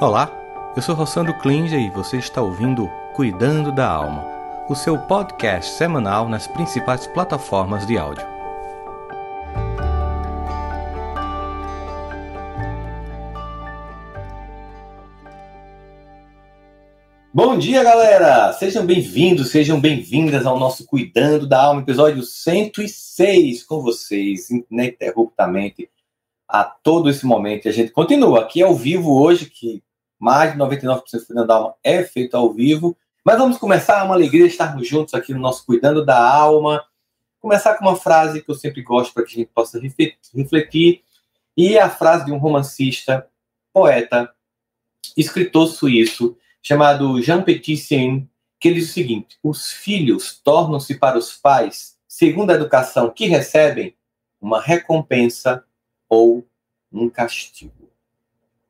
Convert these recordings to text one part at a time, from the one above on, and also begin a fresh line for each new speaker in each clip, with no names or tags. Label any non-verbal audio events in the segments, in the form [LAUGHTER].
Olá, eu sou Rossandro Klinger e você está ouvindo Cuidando da Alma, o seu podcast semanal nas principais plataformas de áudio.
Bom dia, galera! Sejam bem-vindos, sejam bem-vindas ao nosso Cuidando da Alma, episódio 106, com vocês, ininterruptamente, a todo esse momento. E a gente continua aqui ao vivo hoje, que mais de 99% do Alma é feito ao vivo. Mas vamos começar, é uma alegria estarmos juntos aqui no nosso Cuidando da Alma. Começar com uma frase que eu sempre gosto para que a gente possa refletir. E é a frase de um romancista, poeta, escritor suíço, chamado Jean Petitien, que ele diz o seguinte: os filhos tornam-se para os pais, segundo a educação que recebem, uma recompensa ou um castigo.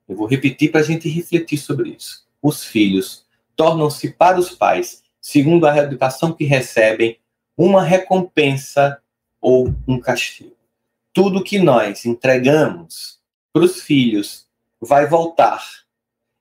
Eu vou repetir para a gente refletir sobre isso. Os filhos tornam-se para os pais, segundo a educação que recebem, uma recompensa ou um castigo. Tudo que nós entregamos para os filhos vai voltar.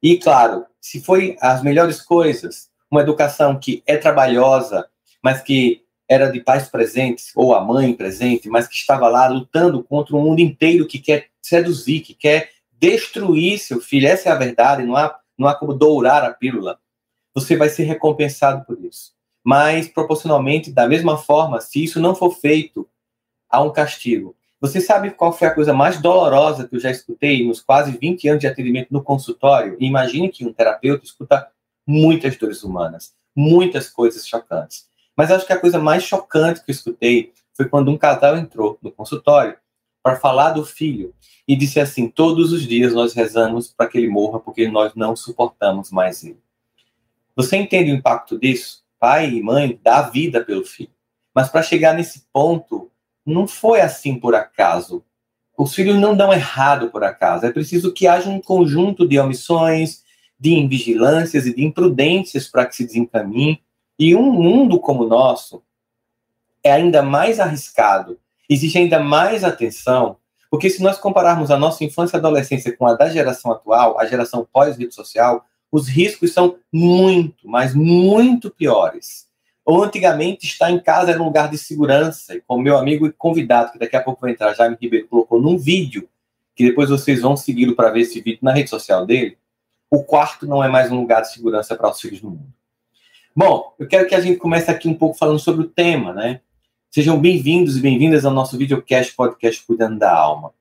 E, claro, se foi as melhores coisas, uma educação que é trabalhosa, mas que era de pais presentes, ou a mãe presente, mas que estava lá lutando contra um mundo inteiro que quer seduzir, que quer destruir seu filho. Essa é a verdade, não há, não há como dourar a pílula. Você vai ser recompensado por isso. Mas, proporcionalmente, da mesma forma, se isso não for feito, há um castigo. Você sabe qual foi a coisa mais dolorosa que eu já escutei nos quase 20 anos de atendimento no consultório? Imagine que um terapeuta escuta muitas dores humanas, muitas coisas chocantes. Mas acho que a coisa mais chocante que eu escutei foi quando um casal entrou no consultório para falar do filho e disse assim: Todos os dias nós rezamos para que ele morra porque nós não suportamos mais ele. Você entende o impacto disso? Pai e mãe dá vida pelo filho. Mas para chegar nesse ponto, não foi assim por acaso. Os filhos não dão errado por acaso. É preciso que haja um conjunto de omissões, de invigilâncias e de imprudências para que se desencaminhe. E um mundo como o nosso é ainda mais arriscado. Existe ainda mais atenção, porque se nós compararmos a nossa infância e adolescência com a da geração atual, a geração pós-rede social, os riscos são muito, mas muito piores ou antigamente estar em casa era um lugar de segurança. E como meu amigo e convidado, que daqui a pouco vai entrar, Jaime Ribeiro, colocou num vídeo, que depois vocês vão segui-lo para ver esse vídeo na rede social dele, o quarto não é mais um lugar de segurança para os filhos do mundo. Bom, eu quero que a gente comece aqui um pouco falando sobre o tema, né? Sejam bem-vindos e bem-vindas ao nosso videocast podcast Cuidando da Alma.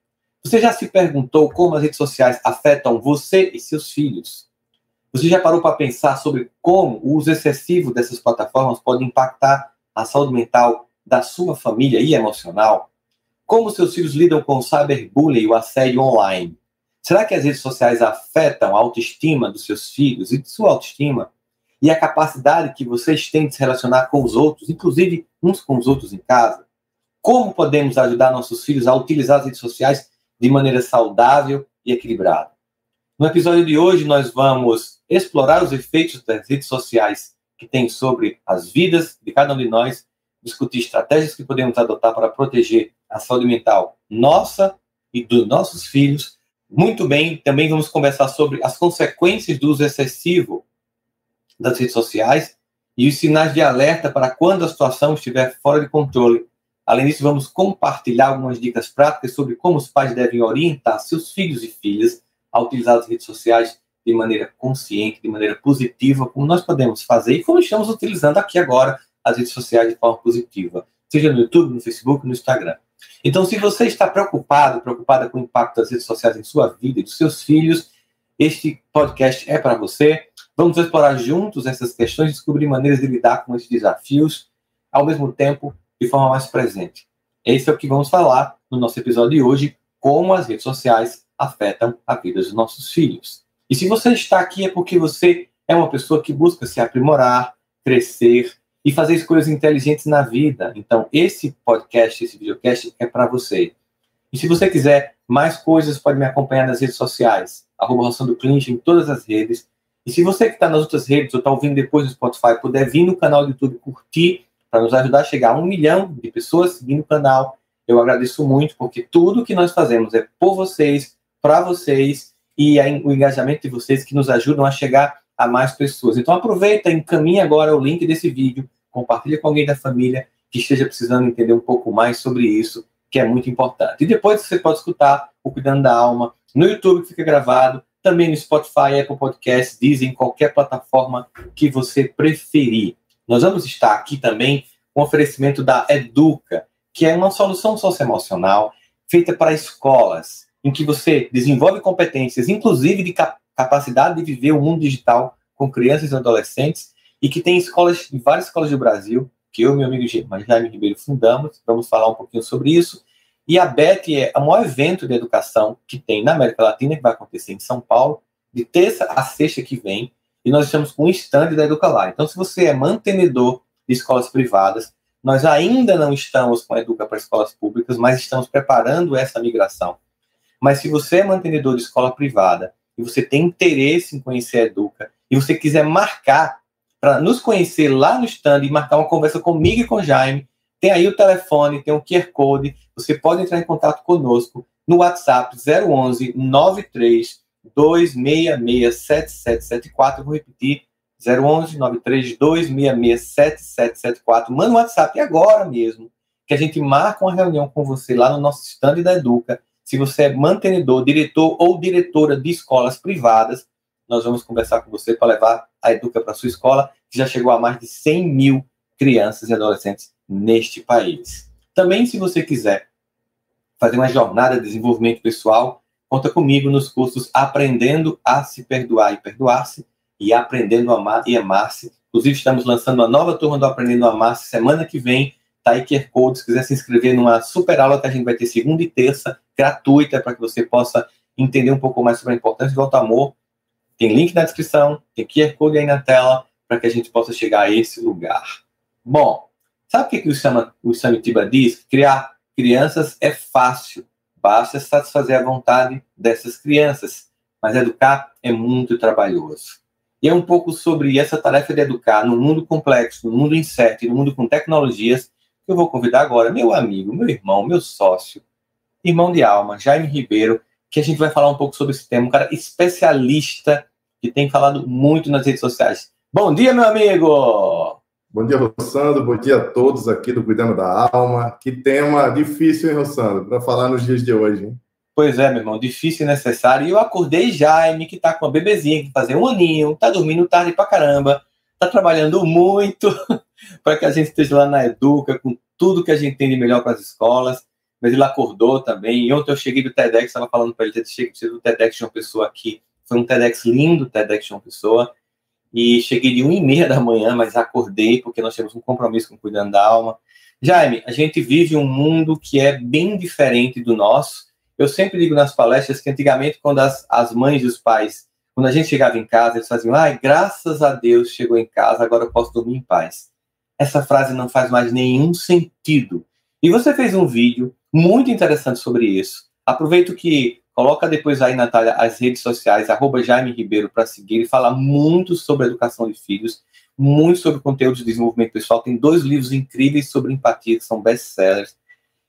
Você já se perguntou como as redes sociais afetam você e seus filhos? Você já parou para pensar sobre como o uso excessivo dessas plataformas pode impactar a saúde mental da sua família e emocional? Como seus filhos lidam com o cyberbullying e o assédio online? Será que as redes sociais afetam a autoestima dos seus filhos e de sua autoestima? E a capacidade que vocês têm de se relacionar com os outros, inclusive uns com os outros em casa? Como podemos ajudar nossos filhos a utilizar as redes sociais de maneira saudável e equilibrada? No episódio de hoje, nós vamos explorar os efeitos das redes sociais que têm sobre as vidas de cada um de nós, discutir estratégias que podemos adotar para proteger a saúde mental nossa e dos nossos filhos. Muito bem, também vamos conversar sobre as consequências do uso excessivo das redes sociais e os sinais de alerta para quando a situação estiver fora de controle. Além disso, vamos compartilhar algumas dicas práticas sobre como os pais devem orientar seus filhos e filhas a utilizar as redes sociais de maneira consciente, de maneira positiva, como nós podemos fazer e como estamos utilizando aqui agora as redes sociais de forma positiva, seja no YouTube, no Facebook, no Instagram. Então, se você está preocupado, preocupada com o impacto das redes sociais em sua vida e dos seus filhos, este podcast é para você. Vamos explorar juntos essas questões descobrir maneiras de lidar com esses desafios, ao mesmo tempo, de forma mais presente. Esse é o que vamos falar no nosso episódio de hoje, como as redes sociais afetam a vida dos nossos filhos. E se você está aqui é porque você é uma pessoa que busca se aprimorar, crescer e fazer escolhas inteligentes na vida. Então, esse podcast, esse videocast é para você. E se você quiser mais coisas, pode me acompanhar nas redes sociais, arroba do Clint em todas as redes. E se você que está nas outras redes ou está ouvindo depois no Spotify, puder vir no canal do YouTube curtir para nos ajudar a chegar a um milhão de pessoas seguindo o canal, eu agradeço muito, porque tudo que nós fazemos é por vocês, para vocês, e a, o engajamento de vocês que nos ajudam a chegar a mais pessoas. Então aproveita, encaminha agora o link desse vídeo, compartilha com alguém da família que esteja precisando entender um pouco mais sobre isso, que é muito importante. E depois você pode escutar o Cuidando da Alma no YouTube, que fica gravado, também no Spotify, Apple Podcasts, Disney, qualquer plataforma que você preferir. Nós vamos estar aqui também com o oferecimento da Educa, que é uma solução socioemocional feita para escolas, em que você desenvolve competências, inclusive de capacidade de viver o mundo digital com crianças e adolescentes, e que tem escolas, várias escolas do Brasil, que eu e meu amigo Jaime Ribeiro fundamos, vamos falar um pouquinho sobre isso. E a BET é o maior evento de educação que tem na América Latina, que vai acontecer em São Paulo, de terça a sexta que vem, e nós estamos com um stand da Educa Então, se você é mantenedor de escolas privadas, nós ainda não estamos com a Educa para escolas públicas, mas estamos preparando essa migração. Mas se você é mantenedor de escola privada e você tem interesse em conhecer a Educa e você quiser marcar para nos conhecer lá no stand e marcar uma conversa comigo e com o Jaime, tem aí o telefone, tem o QR Code, você pode entrar em contato conosco no WhatsApp 011 93 266 7774. Vou repetir: 011 93 266 7774. Manda um WhatsApp agora mesmo, que a gente marca uma reunião com você lá no nosso stand da Educa. Se você é mantenedor, diretor ou diretora de escolas privadas, nós vamos conversar com você para levar a Educa para sua escola, que já chegou a mais de 100 mil crianças e adolescentes neste país. Também, se você quiser fazer uma jornada de desenvolvimento pessoal, conta comigo nos cursos Aprendendo a se perdoar e perdoar-se e Aprendendo a amar e amar-se. Inclusive, estamos lançando uma nova turma do Aprendendo a Amar-se semana que vem. Tá aí Code, se quiser se inscrever numa super aula que a gente vai ter segunda e terça, gratuita, para que você possa entender um pouco mais sobre a importância do auto-amor. Tem link na descrição, tem QR Code aí na tela, para que a gente possa chegar a esse lugar. Bom, sabe o que, que o, Sama, Samitiba diz? Criar crianças é fácil, basta satisfazer a vontade dessas crianças, mas educar é muito trabalhoso. E é um pouco sobre essa tarefa de educar no mundo complexo, no mundo incerto no mundo com tecnologias que eu vou convidar agora meu amigo, meu irmão, meu sócio, irmão de alma, Jaime Ribeiro, que a gente vai falar um pouco sobre esse tema, um cara especialista que tem falado muito nas redes sociais. Bom dia, meu amigo!
Bom dia, Rossandro. Bom dia a todos aqui do Cuidando da Alma. Que tema difícil, hein, Rossandro, para falar nos dias de hoje, hein?
Pois é, meu irmão, difícil e necessário. E eu acordei Jaime, que tá com a bebezinha, que fazer um aninho, tá dormindo tarde pra caramba, tá trabalhando muito [LAUGHS] para que a gente esteja lá na Educa, com tudo que a gente tem de melhor para as escolas. Mas ele acordou também. E ontem eu cheguei do TEDx, estava falando para ele, cheguei do TEDx de uma pessoa aqui. Foi um TEDx lindo, TEDx de uma pessoa e cheguei de 1 e meia da manhã, mas acordei porque nós temos um compromisso com Cuidando da Alma. Jaime, a gente vive um mundo que é bem diferente do nosso. Eu sempre digo nas palestras que antigamente, quando as, as mães e os pais, quando a gente chegava em casa, eles faziam, ai, graças a Deus chegou em casa, agora eu posso dormir em paz. Essa frase não faz mais nenhum sentido. E você fez um vídeo muito interessante sobre isso. Aproveito que Coloca depois aí, Natália, as redes sociais, arroba Jaime Ribeiro, para seguir. Ele fala muito sobre educação de filhos, muito sobre conteúdo de desenvolvimento pessoal. Tem dois livros incríveis sobre empatia, que são best-sellers.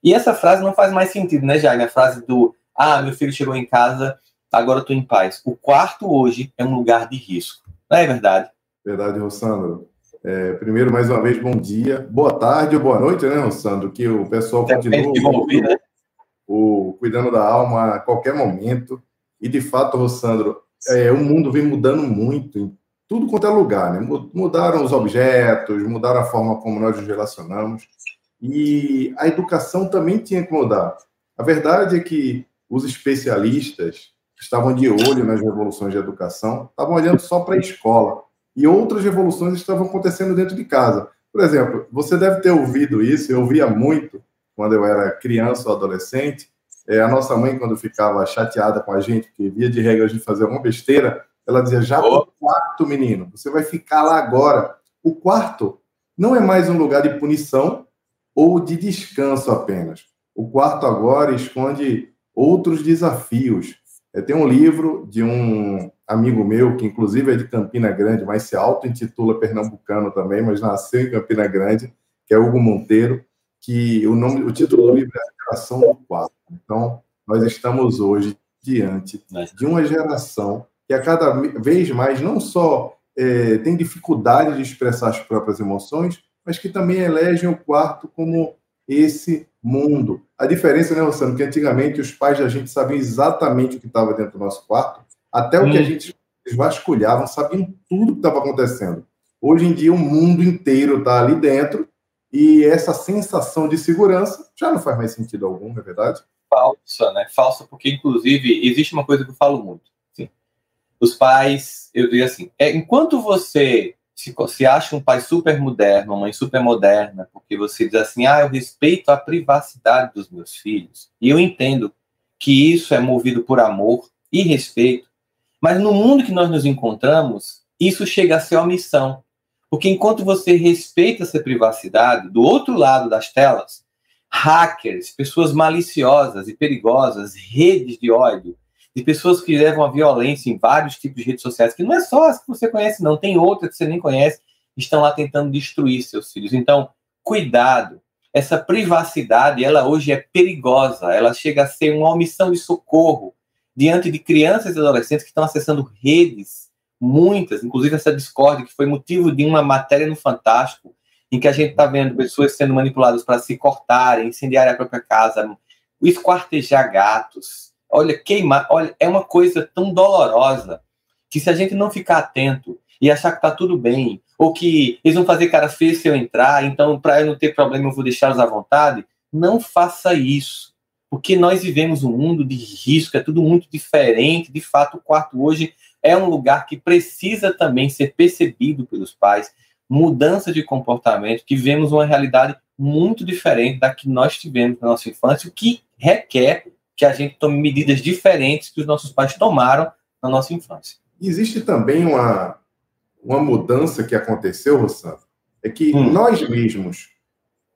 E essa frase não faz mais sentido, né, Jaime? A frase do, ah, meu filho chegou em casa, agora estou em paz. O quarto hoje é um lugar de risco. Não é verdade?
Verdade, Rossandro. É, primeiro, mais uma vez, bom dia. Boa tarde ou boa noite, né, Rossandro? Que o pessoal continua... Ouvir, né? O Cuidando da Alma a qualquer momento. E, de fato, Rossandro, é, o mundo vem mudando muito em tudo quanto é lugar. Né? Mudaram os objetos, mudaram a forma como nós nos relacionamos. E a educação também tinha que mudar. A verdade é que os especialistas que estavam de olho nas revoluções de educação estavam olhando só para a escola. E outras revoluções estavam acontecendo dentro de casa. Por exemplo, você deve ter ouvido isso, eu ouvia muito quando eu era criança ou adolescente. É, a nossa mãe, quando ficava chateada com a gente, porque via de regra a gente fazer uma besteira, ela dizia: já oh. quarto, menino, você vai ficar lá agora. O quarto não é mais um lugar de punição ou de descanso apenas. O quarto agora esconde outros desafios. É, tem um livro de um amigo meu, que inclusive é de Campina Grande, mas se auto-intitula pernambucano também, mas nasceu em Campina Grande, que é Hugo Monteiro que o nome, o título do livro é A Geração do Quatro. Então, nós estamos hoje diante de uma geração que a cada vez mais não só é, tem dificuldade de expressar as próprias emoções, mas que também elegem o quarto como esse mundo. A diferença, né, Rossano, que antigamente os pais da gente sabiam exatamente o que estava dentro do nosso quarto, até o hum. que a hum. gente vasculhavam, sabiam tudo o que estava acontecendo. Hoje em dia, o mundo inteiro está ali dentro e essa sensação de segurança já não faz mais sentido algum, é verdade?
Falsa, né? Falsa, porque, inclusive, existe uma coisa que eu falo muito. Os pais, eu digo assim, é, enquanto você se, se acha um pai super moderno, uma mãe super moderna, porque você diz assim, ah, eu respeito a privacidade dos meus filhos, e eu entendo que isso é movido por amor e respeito, mas no mundo que nós nos encontramos, isso chega a ser omissão. Porque enquanto você respeita essa privacidade, do outro lado das telas, hackers, pessoas maliciosas e perigosas, redes de ódio, de pessoas que levam a violência em vários tipos de redes sociais, que não é só as que você conhece, não, tem outras que você nem conhece, estão lá tentando destruir seus filhos. Então, cuidado. Essa privacidade, ela hoje é perigosa, ela chega a ser uma omissão de socorro diante de crianças e adolescentes que estão acessando redes, muitas, inclusive essa Discord, que foi motivo de uma matéria no Fantástico, em que a gente está vendo pessoas sendo manipuladas para se cortarem, incendiar a própria casa, esquartejar gatos, olha, queimar, olha, é uma coisa tão dolorosa que se a gente não ficar atento e achar que tá tudo bem, ou que eles vão fazer cara feia se eu entrar, então para eu não ter problema eu vou deixá-los à vontade, não faça isso. Porque nós vivemos um mundo de risco, é tudo muito diferente. De fato, o quarto hoje é um lugar que precisa também ser percebido pelos pais. Mudança de comportamento, que vemos uma realidade muito diferente da que nós tivemos na nossa infância, o que requer que a gente tome medidas diferentes que os nossos pais tomaram na nossa infância.
Existe também uma, uma mudança que aconteceu, Rossano, é que hum. nós mesmos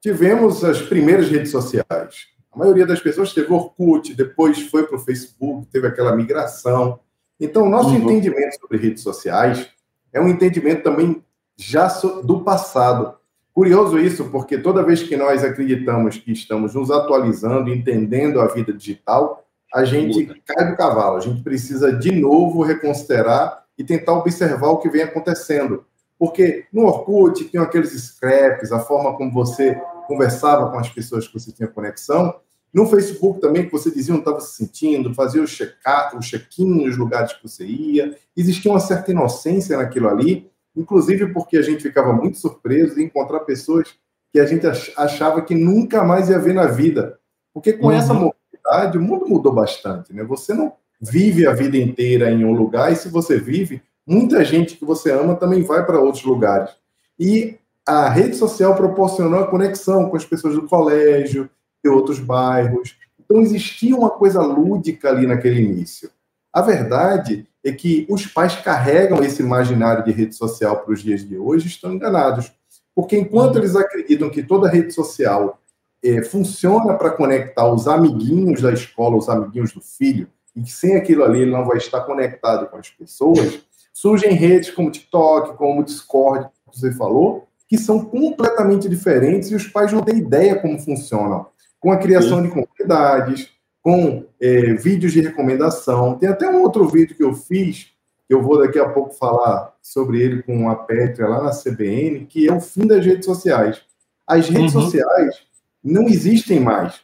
tivemos as primeiras redes sociais. A maioria das pessoas teve Orkut, depois foi para o Facebook, teve aquela migração. Então, o nosso uhum. entendimento sobre redes sociais é um entendimento também já do passado. Curioso isso, porque toda vez que nós acreditamos que estamos nos atualizando, entendendo a vida digital, a gente cai do cavalo. A gente precisa de novo reconsiderar e tentar observar o que vem acontecendo. Porque no Orkut tinham aqueles scraps, a forma como você conversava com as pessoas que você tinha conexão. No Facebook também, que você dizia onde estava se sentindo, fazia o check-in o check nos lugares que você ia. Existia uma certa inocência naquilo ali inclusive porque a gente ficava muito surpreso de encontrar pessoas que a gente achava que nunca mais ia ver na vida. Porque com uhum. essa mobilidade, o mundo mudou bastante, né? Você não vive a vida inteira em um lugar, e se você vive, muita gente que você ama também vai para outros lugares. E a rede social proporcionou a conexão com as pessoas do colégio, de outros bairros. Então existia uma coisa lúdica ali naquele início. A verdade é que os pais carregam esse imaginário de rede social para os dias de hoje estão enganados. Porque enquanto eles acreditam que toda rede social é, funciona para conectar os amiguinhos da escola, os amiguinhos do filho, e que sem aquilo ali ele não vai estar conectado com as pessoas, surgem redes como TikTok, como Discord, que você falou, que são completamente diferentes e os pais não têm ideia como funcionam. Com a criação Sim. de comunidades, com é, vídeos de recomendação. Tem até um outro vídeo que eu fiz, que eu vou daqui a pouco falar sobre ele com a Pétria lá na CBN, que é o fim das redes sociais. As redes uhum. sociais não existem mais.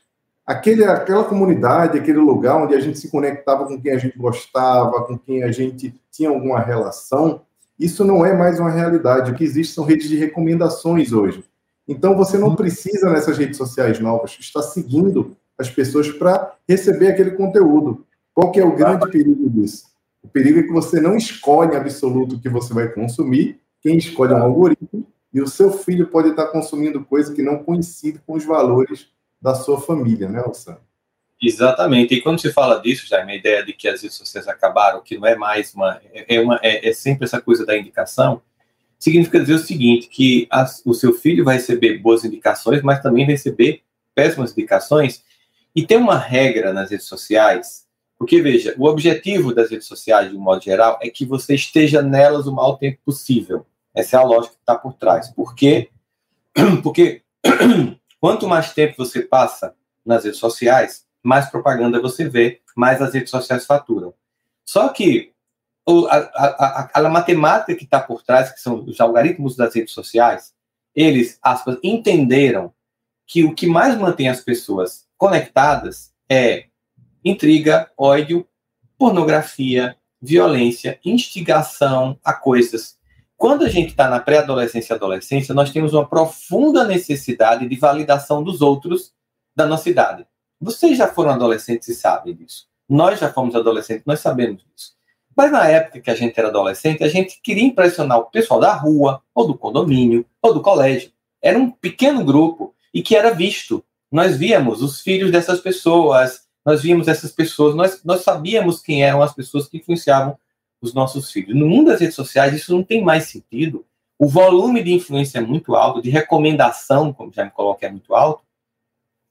Aquele, aquela comunidade, aquele lugar onde a gente se conectava com quem a gente gostava, com quem a gente tinha alguma relação, isso não é mais uma realidade. O que existe são redes de recomendações hoje. Então você não uhum. precisa nessas redes sociais novas estar seguindo as pessoas para receber aquele conteúdo. Qual que é o grande perigo disso? O perigo é que você não escolhe absoluto o que você vai consumir, quem escolhe é um algoritmo, e o seu filho pode estar consumindo coisa que não coincide com os valores da sua família, né, Alessandro?
Exatamente. E quando se fala disso, já a ideia de que as redes sociais acabaram, que não é mais uma. É, uma, é, é sempre essa coisa da indicação, significa dizer o seguinte: que o seu filho vai receber boas indicações, mas também vai receber péssimas indicações, e tem uma regra nas redes sociais, porque veja, o objetivo das redes sociais, de um modo geral, é que você esteja nelas o maior tempo possível. Essa é a lógica que está por trás. Por quê? [CLEARS THROAT] Porque [CLEARS THROAT] quanto mais tempo você passa nas redes sociais, mais propaganda você vê, mais as redes sociais faturam. Só que a, a, a, a, matemática que está por trás, que são os algoritmos das redes sociais, eles, aspas, entenderam que o que mais mantém as pessoas conectadas é intriga, ódio, pornografia, violência, instigação a coisas. Quando a gente está na pré-adolescência e adolescência, nós temos uma profunda necessidade de validação dos outros da nossa idade. Vocês já foram adolescentes e sabem disso. Nós já fomos adolescentes, nós sabemos disso. Mas na época que a gente era adolescente, a gente queria impressionar o pessoal da rua, ou do condomínio, ou do colégio. Era um pequeno grupo e que era visto. Nós víamos os filhos dessas pessoas, nós víamos essas pessoas, nós, nós sabíamos quem eram as pessoas que influenciavam os nossos filhos. No mundo das redes sociais, isso não tem mais sentido. O volume de influência é muito alto, de recomendação, como já me coloquei, é muito alto,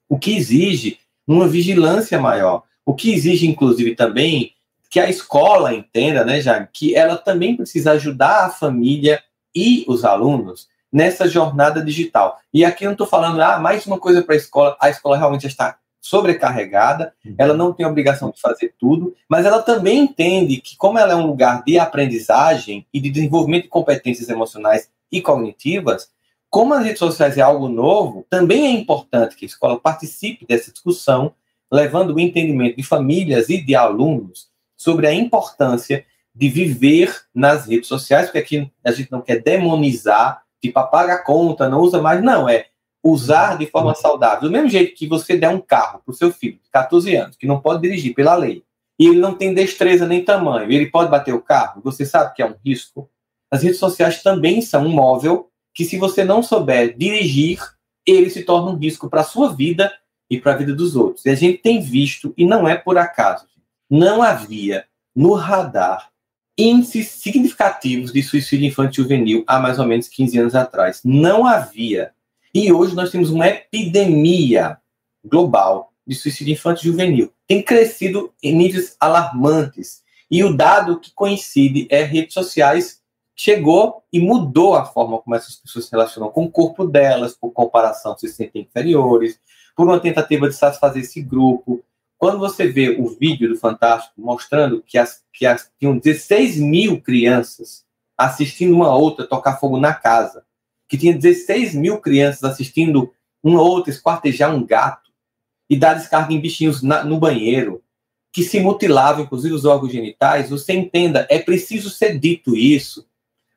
o que exige uma vigilância maior. O que exige, inclusive, também que a escola entenda, né, já que ela também precisa ajudar a família e os alunos nessa jornada digital. E aqui eu não estou falando, ah, mais uma coisa para a escola, a escola realmente está sobrecarregada, uhum. ela não tem obrigação de fazer tudo, mas ela também entende que, como ela é um lugar de aprendizagem e de desenvolvimento de competências emocionais e cognitivas, como as redes sociais é algo novo, também é importante que a escola participe dessa discussão, levando o entendimento de famílias e de alunos sobre a importância de viver nas redes sociais, porque aqui a gente não quer demonizar, tipo, apaga a conta, não usa mais, não, é usar de forma saudável. Do mesmo jeito que você der um carro para o seu filho de 14 anos, que não pode dirigir pela lei, e ele não tem destreza nem tamanho, ele pode bater o carro, você sabe que é um risco. As redes sociais também são um móvel que, se você não souber dirigir, ele se torna um risco para a sua vida e para a vida dos outros. E a gente tem visto, e não é por acaso, não havia no radar índices significativos de suicídio infantil juvenil há mais ou menos 15 anos atrás. Não havia. E hoje nós temos uma epidemia global de suicídio infantil juvenil. Tem crescido em níveis alarmantes. E o dado que coincide é redes sociais chegou e mudou a forma como essas pessoas se relacionam com o corpo delas, por comparação se sentem inferiores, por uma tentativa de satisfazer esse grupo, quando você vê o vídeo do Fantástico mostrando que, as, que as, tinham 16 mil crianças assistindo uma outra tocar fogo na casa, que tinha 16 mil crianças assistindo uma outra esquartejar um gato e dar descarga em bichinhos na, no banheiro, que se mutilavam, inclusive os órgãos genitais, você entenda, é preciso ser dito isso,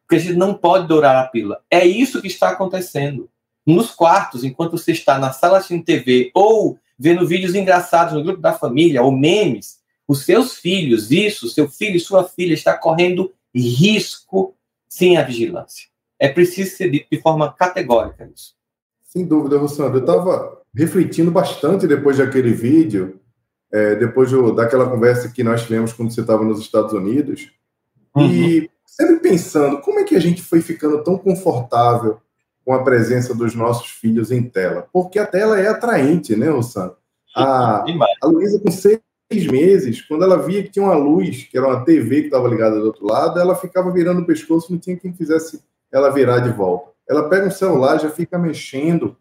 porque a gente não pode dourar a pílula. É isso que está acontecendo. Nos quartos, enquanto você está na sala de TV ou vendo vídeos engraçados no grupo da família ou memes, os seus filhos, isso, seu filho e sua filha está correndo risco sem a vigilância. É preciso ser dito de forma categórica isso.
Sem dúvida, Rossandro. Eu estava refletindo bastante depois daquele vídeo, é, depois do, daquela conversa que nós tivemos quando você estava nos Estados Unidos, uhum. e sempre pensando como é que a gente foi ficando tão confortável com a presença dos nossos filhos em tela. Porque a tela é atraente, né, Ossan? A, a Luísa, com seis meses, quando ela via que tinha uma luz, que era uma TV que estava ligada do outro lado, ela ficava virando o pescoço, não tinha quem fizesse ela virar de volta. Ela pega um celular, já fica mexendo,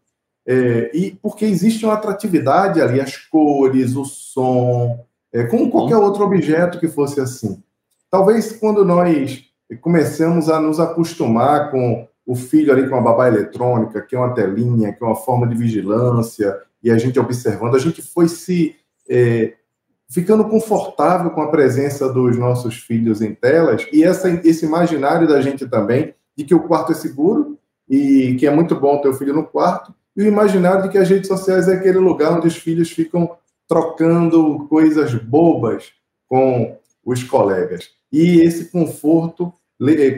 é, e porque existe uma atratividade ali, as cores, o som, é, como qualquer outro objeto que fosse assim. Talvez quando nós começamos a nos acostumar com o filho ali com a babá eletrônica, que é uma telinha, que é uma forma de vigilância, e a gente observando, a gente foi se é, ficando confortável com a presença dos nossos filhos em telas, e essa, esse imaginário da gente também, de que o quarto é seguro, e que é muito bom ter o filho no quarto, e o imaginário de que as redes sociais é aquele lugar onde os filhos ficam trocando coisas bobas com os colegas. E esse conforto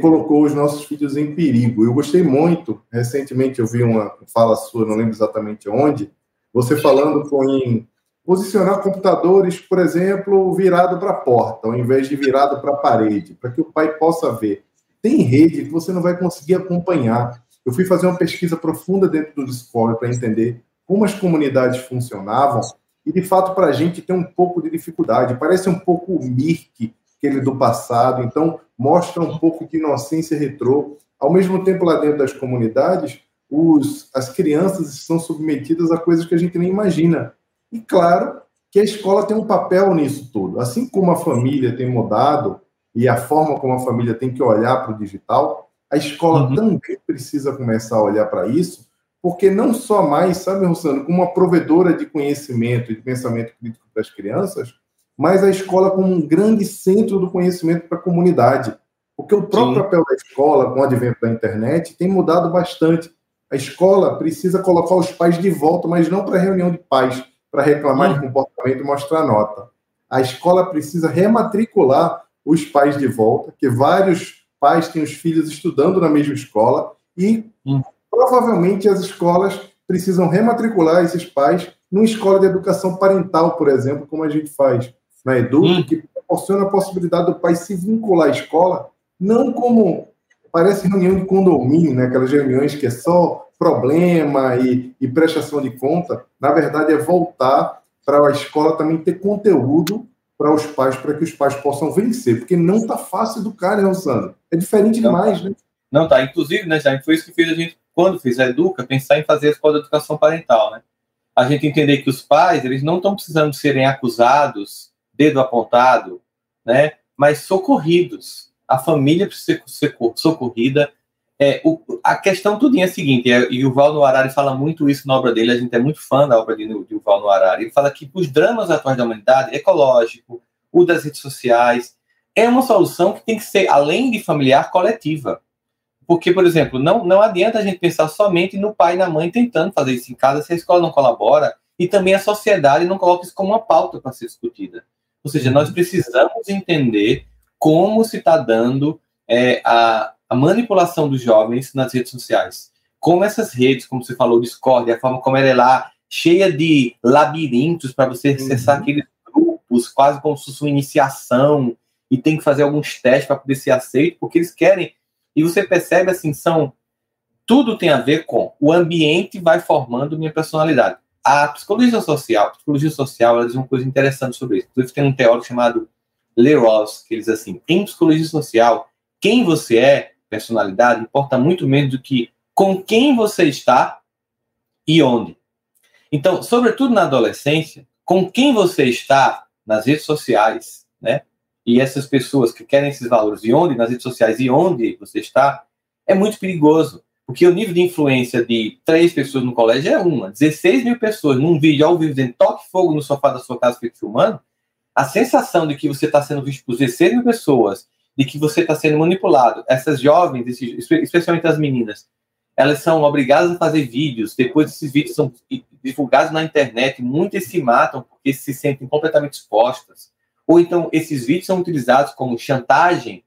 colocou os nossos filhos em perigo. Eu gostei muito, recentemente eu vi uma fala sua, não lembro exatamente onde, você falando com em posicionar computadores, por exemplo, virado para a porta, ao invés de virado para a parede, para que o pai possa ver. Tem rede que você não vai conseguir acompanhar. Eu fui fazer uma pesquisa profunda dentro do Discord para entender como as comunidades funcionavam e, de fato, para a gente tem um pouco de dificuldade. Parece um pouco o Mirk, aquele do passado. Então, mostra um pouco de inocência retrô. Ao mesmo tempo, lá dentro das comunidades, os, as crianças estão submetidas a coisas que a gente nem imagina. E, claro, que a escola tem um papel nisso tudo. Assim como a família tem mudado e a forma como a família tem que olhar para o digital, a escola uhum. também precisa começar a olhar para isso, porque não só mais, sabe, Rosano, como uma provedora de conhecimento e de pensamento crítico para as crianças, mas a escola como um grande centro do conhecimento para a comunidade. Porque o próprio Sim. papel da escola, com o advento da internet, tem mudado bastante. A escola precisa colocar os pais de volta, mas não para reunião de pais, para reclamar de comportamento e mostrar nota. A escola precisa rematricular os pais de volta, que vários pais têm os filhos estudando na mesma escola e hum. provavelmente as escolas precisam rematricular esses pais numa escola de educação parental, por exemplo, como a gente faz na Edu, hum. que proporciona a possibilidade do pai se vincular à escola, não como parece reunião de condomínio, né? aquelas reuniões que é só problema e, e prestação de conta, na verdade é voltar para a escola também ter conteúdo para os pais, para que os pais possam vencer, porque não está fácil educar, né, Sandro? É diferente não, demais, né?
Não tá. Inclusive, né, Jaime, foi isso que fez a gente, quando fez a Educa, pensar em fazer a escola de educação parental, né? A gente entender que os pais, eles não estão precisando serem acusados, dedo apontado, né? Mas socorridos. A família precisa ser socorrida, é, o, a questão tudinha é a seguinte, é, e o Val no Arari fala muito isso na obra dele, a gente é muito fã da obra de, de Val no Arari, ele fala que os dramas atuais da humanidade, ecológico, o das redes sociais, é uma solução que tem que ser, além de familiar, coletiva. Porque, por exemplo, não, não adianta a gente pensar somente no pai e na mãe tentando fazer isso em casa se a escola não colabora e também a sociedade não coloca isso como uma pauta para ser discutida. Ou seja, nós precisamos entender como se está dando é, a, a manipulação dos jovens nas redes sociais. Como essas redes, como você falou, o Discord, a forma como ela é lá, cheia de labirintos para você acessar uhum. aqueles grupos, quase como se fosse uma iniciação, e tem que fazer alguns testes para poder ser aceito, porque eles querem. E você percebe assim, são. Tudo tem a ver com o ambiente vai formando minha personalidade. A psicologia social, a psicologia social, ela diz uma coisa interessante sobre isso. Inclusive, tem um teórico chamado Leroy, que ele diz assim: em psicologia social, quem você é personalidade importa muito menos do que com quem você está e onde. Então, sobretudo na adolescência, com quem você está nas redes sociais, né? E essas pessoas que querem esses valores e onde nas redes sociais e onde você está, é muito perigoso. Porque o nível de influência de três pessoas no colégio é uma. 16 mil pessoas num vídeo ao vivo dizendo toque fogo no sofá da sua casa filmando, a sensação de que você está sendo visto por 16 mil pessoas de que você está sendo manipulado. Essas jovens, especialmente as meninas, elas são obrigadas a fazer vídeos, depois esses vídeos são divulgados na internet, muitas se matam porque se sentem completamente expostas. Ou então esses vídeos são utilizados como chantagem.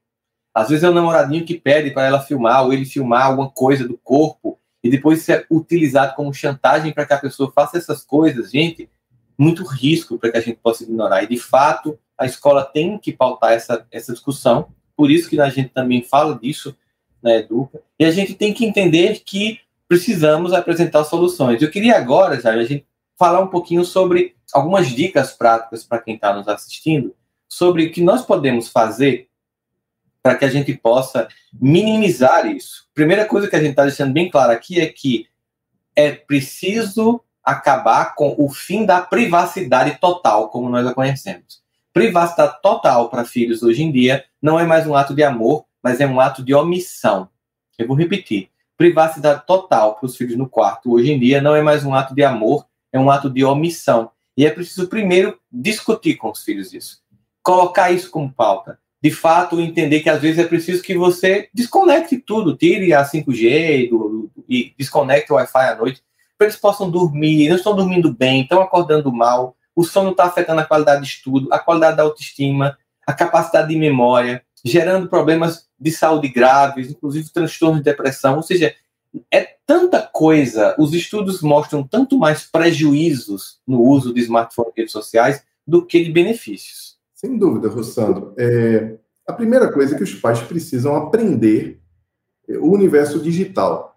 Às vezes é o namoradinho que pede para ela filmar, ou ele filmar alguma coisa do corpo, e depois isso é utilizado como chantagem para que a pessoa faça essas coisas. Gente, muito risco para que a gente possa ignorar. E de fato, a escola tem que pautar essa, essa discussão por isso que a gente também fala disso na Educa. E a gente tem que entender que precisamos apresentar soluções. Eu queria agora, já a gente falar um pouquinho sobre algumas dicas práticas para quem está nos assistindo, sobre o que nós podemos fazer para que a gente possa minimizar isso. Primeira coisa que a gente está deixando bem claro aqui é que é preciso acabar com o fim da privacidade total, como nós a conhecemos. Privacidade total para filhos hoje em dia não é mais um ato de amor, mas é um ato de omissão. Eu vou repetir. Privacidade total para os filhos no quarto hoje em dia não é mais um ato de amor, é um ato de omissão. E é preciso primeiro discutir com os filhos isso. Colocar isso como pauta. De fato, entender que às vezes é preciso que você desconecte tudo, tire a 5G do, do, e desconecte o Wi-Fi à noite, para eles possam dormir, não estão dormindo bem, estão acordando mal, o sono está afetando a qualidade de estudo, a qualidade da autoestima, a capacidade de memória, gerando problemas de saúde graves, inclusive transtornos de depressão. Ou seja, é tanta coisa, os estudos mostram tanto mais prejuízos no uso de smartphones e redes sociais do que de benefícios.
Sem dúvida, Rossandro. É, a primeira coisa é que os pais precisam aprender o universo digital.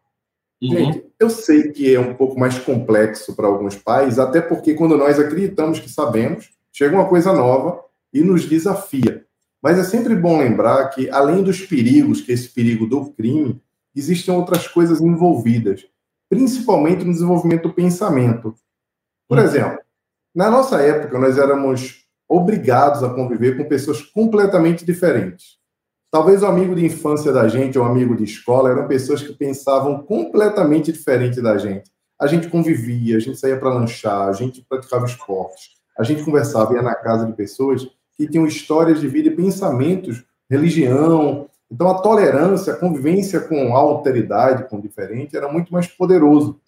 Uhum. Gente, eu sei que é um pouco mais complexo para alguns pais, até porque quando nós acreditamos que sabemos, chega uma coisa nova e nos desafia. Mas é sempre bom lembrar que, além dos perigos, que é esse perigo do crime, existem outras coisas envolvidas, principalmente no desenvolvimento do pensamento. Por uhum. exemplo, Na nossa época, nós éramos obrigados a conviver com pessoas completamente diferentes. Talvez o amigo de infância da gente ou amigo de escola eram pessoas que pensavam completamente diferente da gente. A gente convivia, a gente saía para lanchar, a gente praticava esportes, a gente conversava, ia na casa de pessoas que tinham histórias de vida e pensamentos, religião. Então, a tolerância, a convivência com a alteridade, com o diferente, era muito mais poderoso.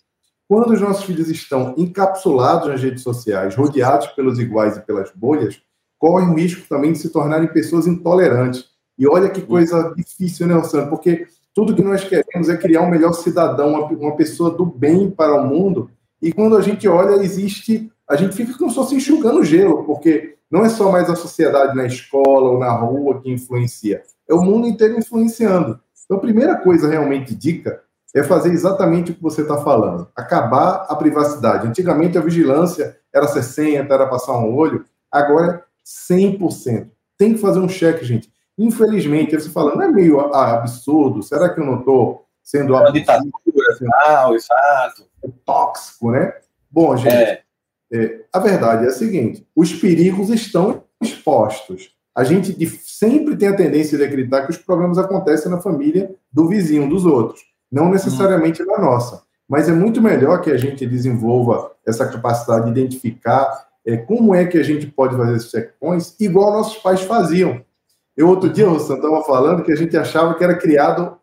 Quando os nossos filhos estão encapsulados nas redes sociais, rodeados pelos iguais e pelas bolhas, correm o risco também de se tornarem pessoas intolerantes. E olha que coisa difícil, né, Rosana? Porque tudo que nós queremos é criar um melhor cidadão, uma, pessoa do bem para o mundo. E quando a gente olha, existe. A gente fica como se fosse enxugando gelo, porque não é só mais a sociedade na escola ou na rua que influencia, é o mundo inteiro influenciando. Então, a primeira coisa realmente dica é fazer exatamente o que você está falando, acabar a privacidade. Antigamente a vigilância era 60, era passar um olho, agora é 100%. Tem que fazer um cheque, gente. Infelizmente, você fala, não é meio absurdo? Será que eu não estou sendo
uma ditadura, não, exato.
É tóxico, né? Bom, gente, é. É, a verdade é a seguinte: os perigos estão expostos. A gente sempre tem a tendência de acreditar que os problemas acontecem na família do vizinho, dos outros, não necessariamente na nossa. Mas é muito melhor que a gente desenvolva essa capacidade de identificar é, como é que a gente pode fazer esses checkpoints, igual nossos pais faziam. Eu, outro dia, o estava falando que a gente achava que era criado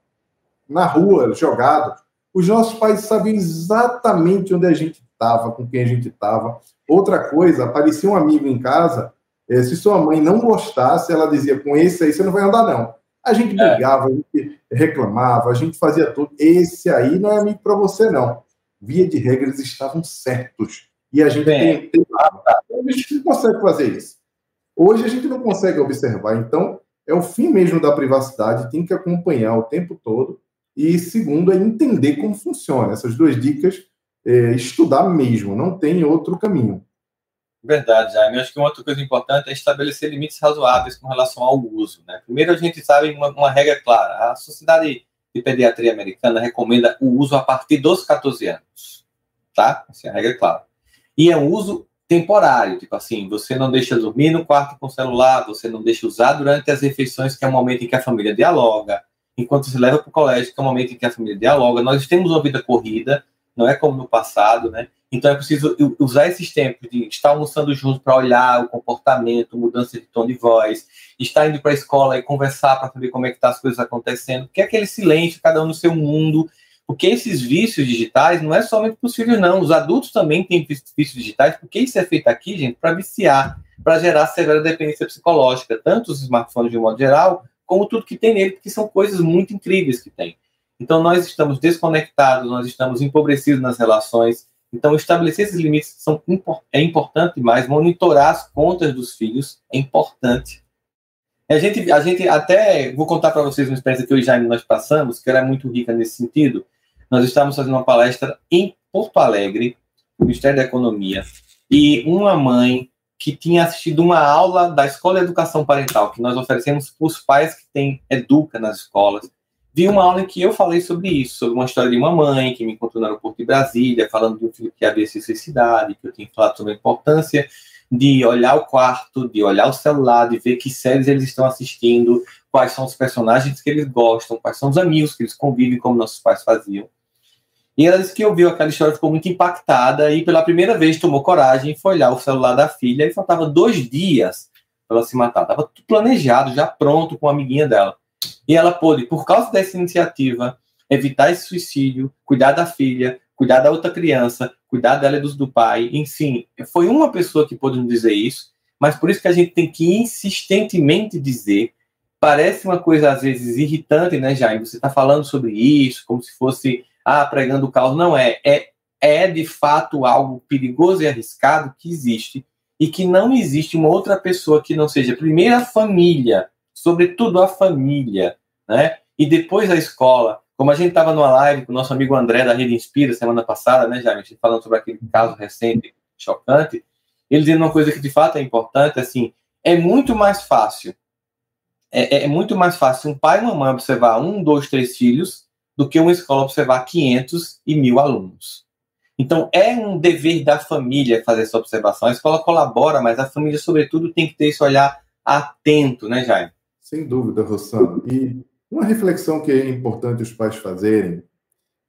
na rua, jogado. Os nossos pais sabiam exatamente onde a gente estava, com quem a gente estava. Outra coisa, aparecia um amigo em casa, eh, se sua mãe não gostasse, ela dizia: com esse aí você não vai andar, não. A gente é. brigava, a gente reclamava, a gente fazia tudo. Esse aí não é amigo para você, não. Via de regra, eles estavam certos. E a gente tem, tem... A gente não consegue fazer isso. Hoje a gente não consegue observar. Então, é o fim mesmo da privacidade, tem que acompanhar o tempo todo. E segundo, é entender como funciona. Essas duas dicas, é, estudar mesmo, não tem outro caminho.
Verdade, Jaime. Acho que uma outra coisa importante é estabelecer limites razoáveis com relação ao uso. Né? Primeiro, a gente sabe uma, uma regra clara. A Sociedade de Pediatria Americana recomenda o uso a partir dos 14 anos. Tá? É a regra é clara. E é um uso temporário, tipo assim, você não deixa dormir no quarto com o celular, você não deixa usar durante as refeições, que é o momento em que a família dialoga, enquanto se leva para o colégio, que é o momento em que a família dialoga. Nós temos uma vida corrida, não é como no passado, né? Então é preciso usar esses tempos de estar almoçando junto para olhar o comportamento, mudança de tom de voz, estar indo para a escola e conversar para saber como é que tá as coisas acontecendo, porque é aquele silêncio, cada um no seu mundo, porque esses vícios digitais não é somente para os filhos, não. Os adultos também têm vícios digitais, porque isso é feito aqui, gente, para viciar, para gerar severa dependência psicológica, tanto os smartphones de um modo geral, como tudo que tem nele, porque são coisas muito incríveis que tem. Então, nós estamos desconectados, nós estamos empobrecidos nas relações. Então, estabelecer esses limites são, é importante, mas monitorar as contas dos filhos é importante. A gente, a gente até, vou contar para vocês uma experiência que eu e Jaime nós passamos, que era muito rica nesse sentido. Nós estávamos fazendo uma palestra em Porto Alegre, no Ministério da Economia, e uma mãe que tinha assistido uma aula da Escola de Educação Parental, que nós oferecemos para os pais que têm Educa nas escolas, vi uma aula em que eu falei sobre isso, sobre uma história de uma mãe que me encontrou no aeroporto de Brasília, falando de um filho que havia se suicidado, que eu tinha falado sobre a importância de olhar o quarto, de olhar o celular, de ver que séries eles estão assistindo, quais são os personagens que eles gostam, quais são os amigos que eles convivem, como nossos pais faziam. E ela disse que ouviu aquela história, ficou muito impactada e pela primeira vez tomou coragem e foi olhar o celular da filha e faltava dois dias para ela se matar. Estava planejado, já pronto com a amiguinha dela. E ela pôde, por causa dessa iniciativa, evitar esse suicídio, cuidar da filha, cuidar da outra criança, cuidar dela e dos do pai. Enfim, foi uma pessoa que pôde nos dizer isso, mas por isso que a gente tem que insistentemente dizer. Parece uma coisa, às vezes, irritante, né, Jaime? Você está falando sobre isso, como se fosse, ah, pregando o caos. Não é. É, é de fato algo perigoso e arriscado que existe e que não existe uma outra pessoa que não seja, primeiro, a família sobretudo a família, né? E depois a escola. Como a gente estava numa live com o nosso amigo André da Rede Inspira semana passada, né, Jaime? Falando sobre aquele caso recente, chocante, ele dizendo uma coisa que de fato é importante, assim, é muito mais fácil, é, é, é muito mais fácil um pai e uma mãe observar um, dois, três filhos do que uma escola observar 500 e mil alunos. Então, é um dever da família fazer essa observação. A escola colabora, mas a família, sobretudo, tem que ter esse olhar atento, né, Jaime?
Sem dúvida, Rossano. E uma reflexão que é importante os pais fazerem,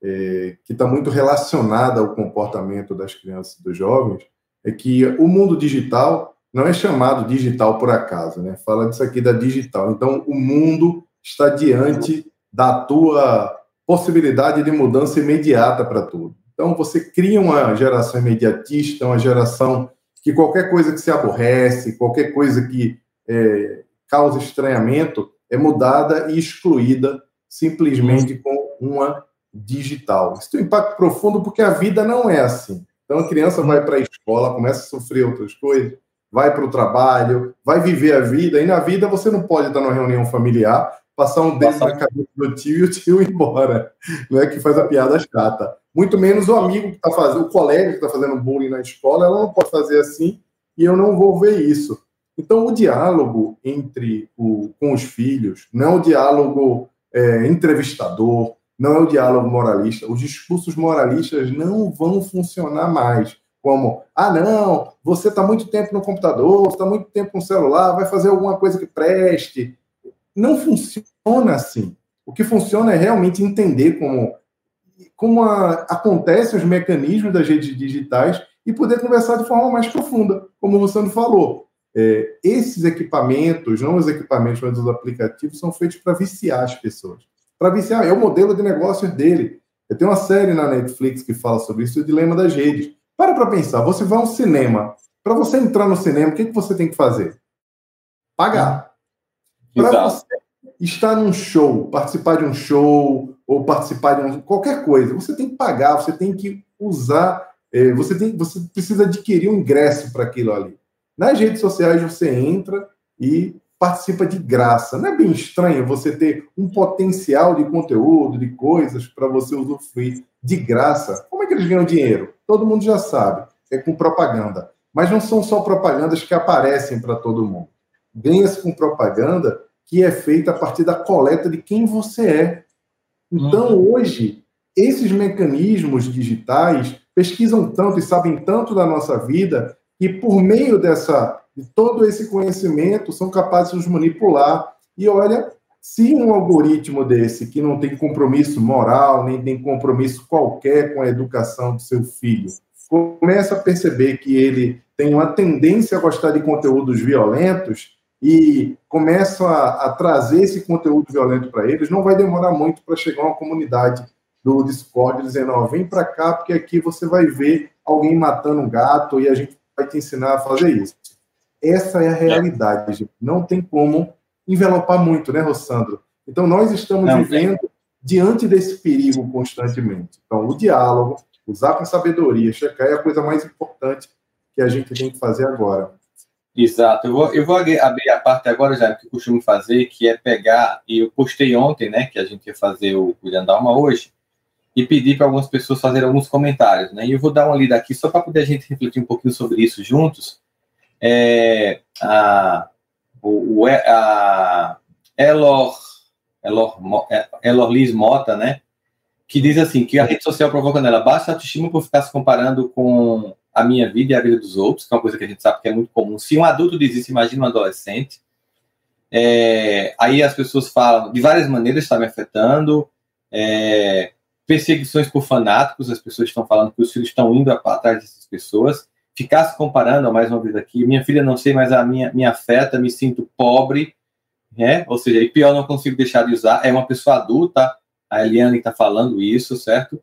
é, que está muito relacionada ao comportamento das crianças e dos jovens, é que o mundo digital não é chamado digital por acaso, né? Fala disso aqui da digital. Então, o mundo está diante da tua possibilidade de mudança imediata para tudo. Então, você cria uma geração imediatista, uma geração que qualquer coisa que se aborrece, qualquer coisa que é, causa estranhamento, é mudada e excluída simplesmente com uma digital. Isso tem um impacto profundo porque a vida não é assim. Então, a criança vai para a escola, começa a sofrer outras coisas, vai para o trabalho, vai viver a vida, e na vida você não pode estar numa reunião familiar, passar um dedo na cabeça do tio e o tio ir embora, [LAUGHS] não é que faz a piada chata. Muito menos o amigo que está fazendo, o colega que está fazendo bullying na escola, ela não pode fazer assim e eu não vou ver isso. Então, o diálogo entre o, com os filhos não é o diálogo é, entrevistador, não é o diálogo moralista. Os discursos moralistas não vão funcionar mais. Como, ah, não, você está muito tempo no computador, está muito tempo no celular, vai fazer alguma coisa que preste. Não funciona assim. O que funciona é realmente entender como, como a, acontecem os mecanismos das redes digitais e poder conversar de forma mais profunda, como o Sandro falou. É, esses equipamentos, não os equipamentos, mas os aplicativos, são feitos para viciar as pessoas. Para viciar, é o modelo de negócio dele. Eu tenho uma série na Netflix que fala sobre isso, o dilema das redes. Para para pensar, você vai ao cinema. Para você entrar no cinema, o que, que você tem que fazer? Pagar. Para você estar num show, participar de um show, ou participar de um, qualquer coisa, você tem que pagar, você tem que usar, é, você, tem, você precisa adquirir um ingresso para aquilo ali. Nas redes sociais você entra e participa de graça. Não é bem estranho você ter um potencial de conteúdo, de coisas para você usufruir de graça? Como é que eles ganham dinheiro? Todo mundo já sabe, é com propaganda. Mas não são só propagandas que aparecem para todo mundo. Ganha-se com propaganda que é feita a partir da coleta de quem você é. Então, uhum. hoje, esses mecanismos digitais pesquisam tanto e sabem tanto da nossa vida e por meio dessa de todo esse conhecimento são capazes de nos manipular. E olha, se um algoritmo desse que não tem compromisso moral, nem tem compromisso qualquer com a educação do seu filho, começa a perceber que ele tem uma tendência a gostar de conteúdos violentos e começa a, a trazer esse conteúdo violento para eles, não vai demorar muito para chegar uma comunidade do Discord dizendo, ó, vem para cá porque aqui você vai ver alguém matando um gato e a gente vai te ensinar a fazer isso. Essa é a realidade, gente. Não tem como envelopar muito, né, Rossandro? Então, nós estamos Não, vivendo tem. diante desse perigo constantemente. Então, o diálogo, usar com sabedoria, checar é a coisa mais importante que a gente tem que fazer agora.
Exato. Eu vou, eu vou abrir a parte agora, já que eu costumo fazer, que é pegar, e eu postei ontem, né, que a gente ia fazer o Cuidando da Alma hoje, e pedir para algumas pessoas fazerem alguns comentários, né? E eu vou dar uma lida aqui só para poder a gente refletir um pouquinho sobre isso juntos. É, a, o, a Elor, Elor, é, Elor Liz Mota, né? Que diz assim, que a rede social provoca nela baixa autoestima por ficar se comparando com a minha vida e a vida dos outros, que é uma coisa que a gente sabe que é muito comum. Se um adulto diz isso, imagina um adolescente. É, aí as pessoas falam, de várias maneiras está me afetando. É, perseguições por fanáticos, as pessoas estão falando que os filhos estão indo atrás dessas pessoas, ficar se comparando, mais uma vez aqui, minha filha não sei, mas a minha me afeta, me sinto pobre, né? Ou seja, e pior, não consigo deixar de usar, é uma pessoa adulta, a Eliane está falando isso, certo?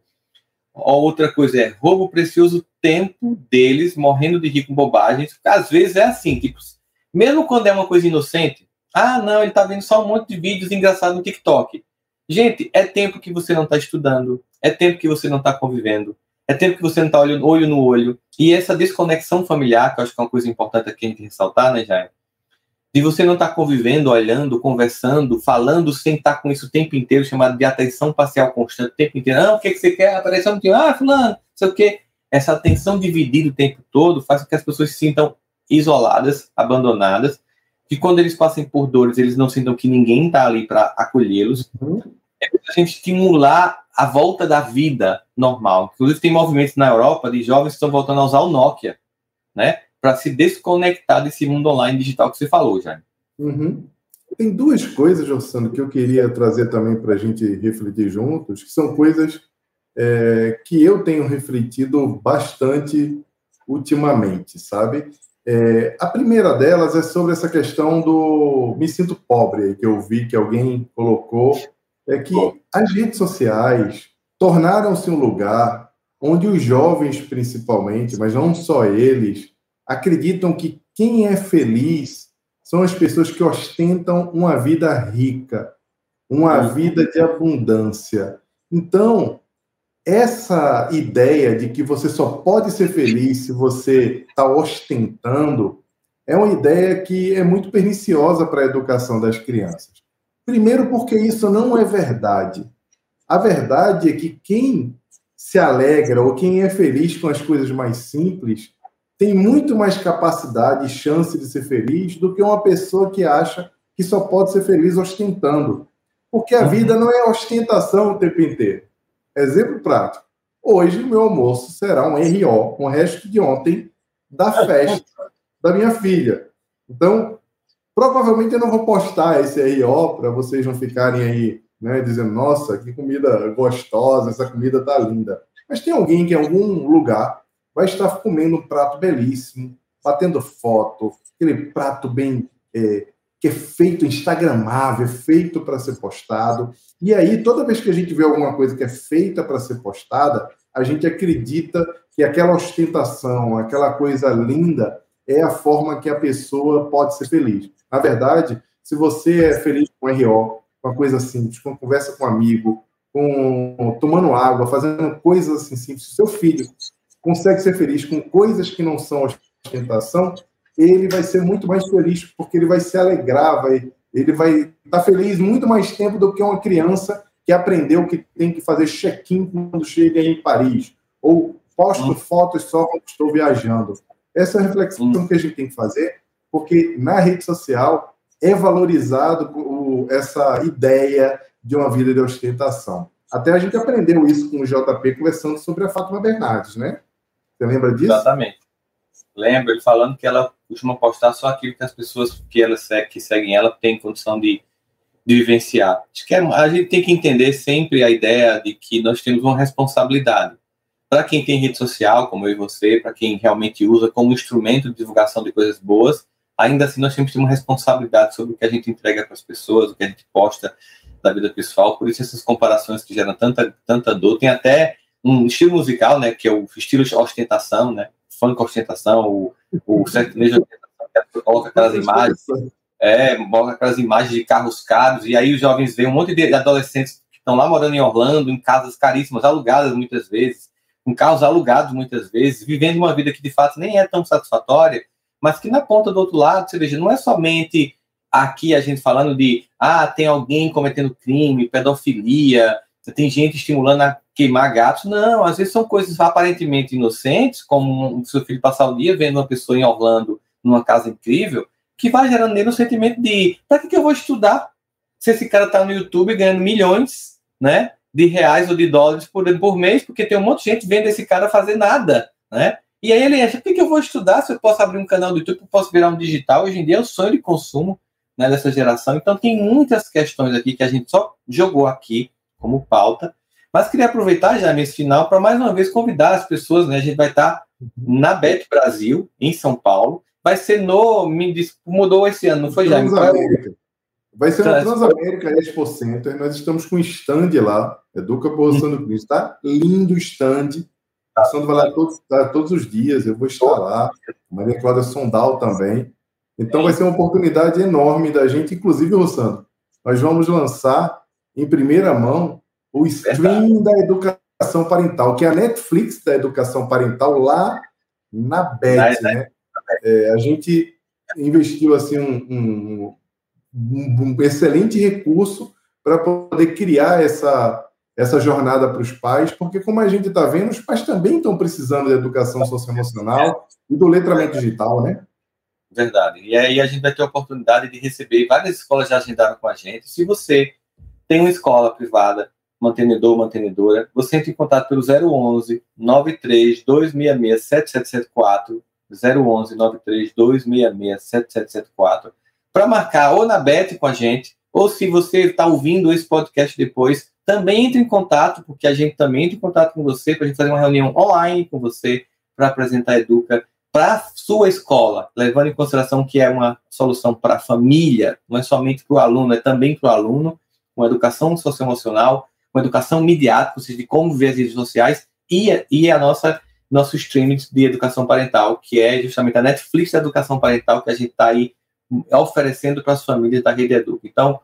Outra coisa é roubo precioso tempo deles, morrendo de rir com bobagens, às vezes é assim, tipo, mesmo quando é uma coisa inocente, ah, não, ele está vendo só um monte de vídeos engraçados no TikTok. Gente, é tempo que você não está estudando, é tempo que você não está convivendo, é tempo que você não está olhando olho no olho. E essa desconexão familiar, que eu acho que é uma coisa importante aqui a gente ressaltar, né, Jair? De você não estar tá convivendo, olhando, conversando, falando sem estar tá com isso o tempo inteiro, chamado de atenção parcial constante o tempo inteiro. Ah, o que, que você quer? Apareceu um. Ah, fulano, sei o quê. Essa atenção dividida o tempo todo faz com que as pessoas se sintam isoladas, abandonadas, que quando eles passem por dores, eles não sintam que ninguém está ali para acolhê-los. Uhum é a gente estimular a volta da vida normal. Inclusive, tem movimentos na Europa de jovens que estão voltando a usar o Nokia, né? Para se desconectar desse mundo online digital que você falou, Jaime.
Uhum. Tem duas coisas, Jossano, que eu queria trazer também para a gente refletir juntos, que são coisas é, que eu tenho refletido bastante ultimamente, sabe? É, a primeira delas é sobre essa questão do me sinto pobre, que eu vi que alguém colocou, é que as redes sociais tornaram-se um lugar onde os jovens, principalmente, mas não só eles, acreditam que quem é feliz são as pessoas que ostentam uma vida rica, uma vida de abundância. Então, essa ideia de que você só pode ser feliz se você está ostentando é uma ideia que é muito perniciosa para a educação das crianças. Primeiro, porque isso não é verdade. A verdade é que quem se alegra ou quem é feliz com as coisas mais simples tem muito mais capacidade e chance de ser feliz do que uma pessoa que acha que só pode ser feliz ostentando. Porque a vida não é ostentação o tempo inteiro. Exemplo prático. Hoje, meu almoço será um RO, o resto de ontem da festa da minha filha. Então, provavelmente eu não vou postar esse RO para vocês não ficarem aí né, dizendo, nossa, que comida gostosa, essa comida tá linda. Mas tem alguém que em algum lugar vai estar comendo um prato belíssimo, batendo foto, aquele prato bem é, que é feito instagramável, feito para ser postado. E aí, toda vez que a gente vê alguma coisa que é feita para ser postada, a gente acredita que aquela ostentação, aquela coisa linda, é a forma que a pessoa pode ser feliz. Na verdade, se você é feliz com RO, com uma coisa simples, com conversa com um amigo, com tomando água, fazendo coisas assim simples, seu filho consegue ser feliz com coisas que não são ostentação, ele vai ser muito mais feliz, porque ele vai se alegrar, vai, ele vai estar tá feliz muito mais tempo do que uma criança que aprendeu que tem que fazer check-in quando chega em Paris, ou posto hum. fotos só quando estou viajando. Essa é a reflexão hum. que a gente tem que fazer, porque na rede social é valorizado o, essa ideia de uma vida de ostentação. Até a gente aprendeu isso com o JP conversando sobre a Fátima Bernardes, né? Você lembra disso?
Exatamente. Lembro ele falando que ela costuma postar só aquilo que as pessoas que ela segue, que seguem ela têm condição de, de vivenciar. Acho que é, a gente tem que entender sempre a ideia de que nós temos uma responsabilidade. Para quem tem rede social, como eu e você, para quem realmente usa como instrumento de divulgação de coisas boas, ainda assim nós temos uma responsabilidade sobre o que a gente entrega para as pessoas, o que a gente posta da vida pessoal. Por isso essas comparações que geram tanta, tanta dor. Tem até um estilo musical, né, que é o estilo de ostentação, né, funk ostentação, o, o sertanejo ostentação, que coloca aquelas imagens, é, coloca aquelas imagens de carros caros, e aí os jovens veem um monte de adolescentes que estão lá morando em Orlando, em casas caríssimas, alugadas muitas vezes, com carros alugados muitas vezes, vivendo uma vida que de fato nem é tão satisfatória, mas que na ponta do outro lado, você veja, não é somente aqui a gente falando de, ah, tem alguém cometendo crime, pedofilia, tem gente estimulando a queimar gatos. Não, às vezes são coisas aparentemente inocentes, como o seu filho passar o dia vendo uma pessoa em Orlando, numa casa incrível, que vai gerando nele um sentimento de para que, que eu vou estudar se esse cara está no YouTube ganhando milhões né, de reais ou de dólares por, por mês, porque tem um monte de gente vendo esse cara fazer nada, né? E aí ele acha, por que, eu vou estudar se eu posso abrir um canal do YouTube, eu posso virar um digital? Hoje em dia é o sonho de consumo né, dessa geração. Então tem muitas questões aqui que a gente só jogou aqui como pauta. Mas queria aproveitar já nesse final para mais uma vez convidar as pessoas, né? A gente vai estar na Bet Brasil, em São Paulo. Vai ser no. Me diz, mudou esse ano, não foi, já?
Vai ser no Transamérica Expo Center. Nós estamos com um stand lá, Educa por Santo Cristo. Está lindo o stand. O stand vai lá todos, tá, todos os dias. Eu vou estar lá. Maria Cláudia Sondal também. Então vai ser uma oportunidade enorme da gente, inclusive, Rossano. Nós vamos lançar em primeira mão o streaming da educação parental, que é a Netflix da educação parental lá na BET, né? É, a gente investiu assim um, um, um excelente recurso para poder criar essa essa jornada para os pais, porque como a gente está vendo, os pais também estão precisando de educação socioemocional e do letramento digital, né?
Verdade. E aí a gente vai ter a oportunidade de receber várias escolas já agendaram com a gente. Se você tem uma escola privada mantenedor, mantenedora, você entra em contato pelo 011 93 266 7774, 011 93 266 7774, para marcar ou na BET com a gente, ou se você está ouvindo esse podcast depois, também entre em contato, porque a gente também entra em contato com você, para a gente fazer uma reunião online com você, para apresentar a Educa para sua escola, levando em consideração que é uma solução para a família, não é somente para o aluno, é também para o aluno, uma educação socioemocional, uma educação midiática, ou seja, de como ver as redes sociais, e, e a nossa nosso streaming de educação parental, que é justamente a Netflix da educação parental que a gente está aí oferecendo para as famílias da Rede Educa. Então,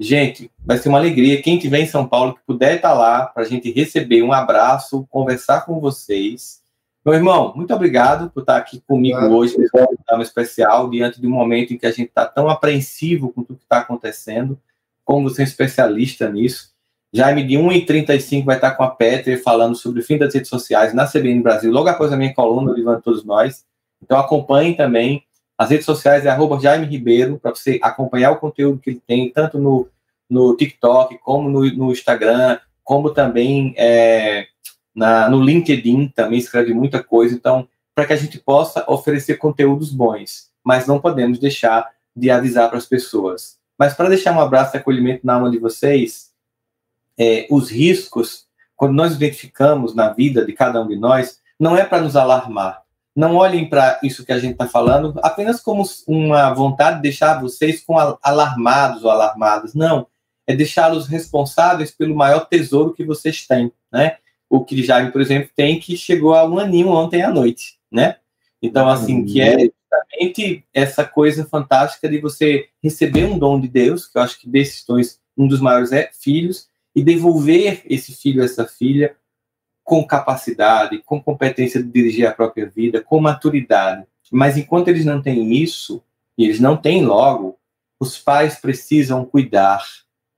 gente, vai ser uma alegria. Quem estiver em São Paulo, que puder estar lá, para a gente receber um abraço, conversar com vocês. Meu irmão, muito obrigado por estar aqui comigo claro. hoje, nesse programa especial, diante de um momento em que a gente está tão apreensivo com tudo que está acontecendo, como você é um especialista nisso. Jaime, de 1h35, vai estar com a Peter falando sobre o fim das redes sociais na CBN Brasil, logo após a minha coluna, Levando Todos Nós. Então acompanhe também. As redes sociais é arroba Jaime Ribeiro, para você acompanhar o conteúdo que ele tem, tanto no, no TikTok, como no, no Instagram, como também é, na, no LinkedIn, também escreve muita coisa. Então, para que a gente possa oferecer conteúdos bons, mas não podemos deixar de avisar para as pessoas. Mas para deixar um abraço e acolhimento na alma de vocês, é, os riscos, quando nós identificamos na vida de cada um de nós, não é para nos alarmar. Não olhem para isso que a gente está falando apenas como uma vontade de deixar vocês com alarmados ou alarmadas. Não, é deixá-los responsáveis pelo maior tesouro que vocês têm, né? O que Jaime, por exemplo, tem que chegou a um aninho ontem à noite, né? Então, assim, que é justamente essa coisa fantástica de você receber um dom de Deus, que eu acho que desses dois, um dos maiores é filhos, e devolver esse filho, essa filha, com capacidade, com competência de dirigir a própria vida, com maturidade. Mas enquanto eles não têm isso, e eles não têm logo, os pais precisam cuidar,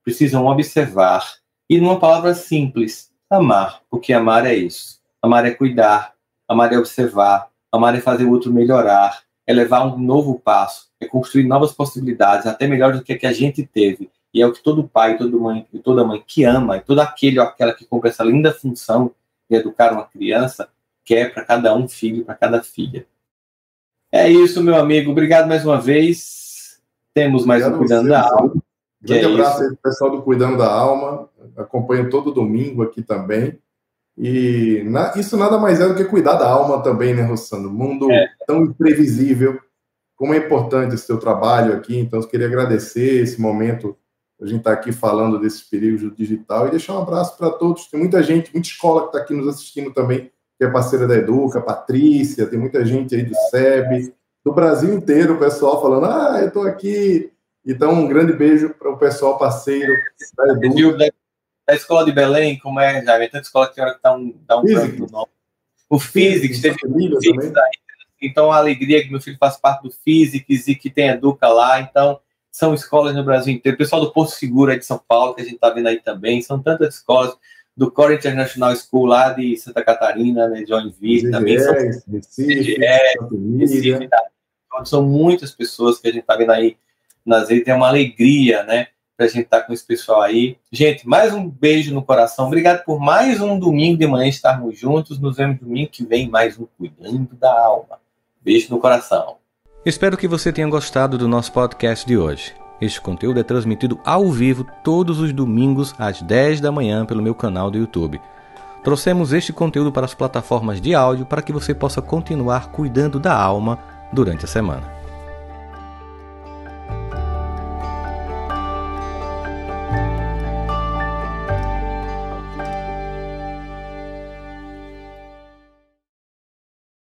precisam observar. E numa palavra simples, amar, porque amar é isso. Amar é cuidar, amar é observar, amar é fazer o outro melhorar, é levar um novo passo, é construir novas possibilidades, até melhor do que a que a gente teve. E é o que todo pai, toda mãe, toda mãe que ama, e todo aquele ou aquela que cumpre essa linda função de educar uma criança, quer para cada um filho, para cada filha. É isso, meu amigo. Obrigado mais uma vez. Temos mais Obrigado um Cuidando da Alma.
Grande é abraço aí pessoal do Cuidando da Alma. Acompanho todo domingo aqui também. E na, isso nada mais é do que cuidar da alma também, né, Rossano? Mundo é. tão imprevisível. Como é importante esse teu trabalho aqui. Então, eu queria agradecer esse momento a gente está aqui falando desse período digital e deixar um abraço para todos. Tem muita gente, muita escola que está aqui nos assistindo também, que é parceira da Educa, Patrícia, tem muita gente aí do SEB, do Brasil inteiro, o pessoal falando, ah, eu estou aqui. Então, um grande beijo para o pessoal parceiro da Educa.
Da escola de Belém, como é, já? Tem tanta escola que que dá um, dá um branco O Physics, teve Physics aí, então a alegria que meu filho faz parte do Physics e que tem Educa lá, então são escolas no Brasil inteiro. O pessoal do Porto Seguro aí de São Paulo, que a gente está vendo aí também, são tantas escolas do Core International School lá de Santa Catarina, né, Joinville também. São, Recife, Recife, então, são muitas pessoas que a gente está vendo aí nas redes. É uma alegria, né? Para a gente estar tá com esse pessoal aí. Gente, mais um beijo no coração. Obrigado por mais um domingo de manhã estarmos juntos. Nos vemos domingo que vem, mais um Cuidando da Alma. Beijo no coração.
Espero que você tenha gostado do nosso podcast de hoje. Este conteúdo é transmitido ao vivo todos os domingos às 10 da manhã pelo meu canal do YouTube. Trouxemos este conteúdo para as plataformas de áudio para que você possa continuar cuidando da alma durante a semana.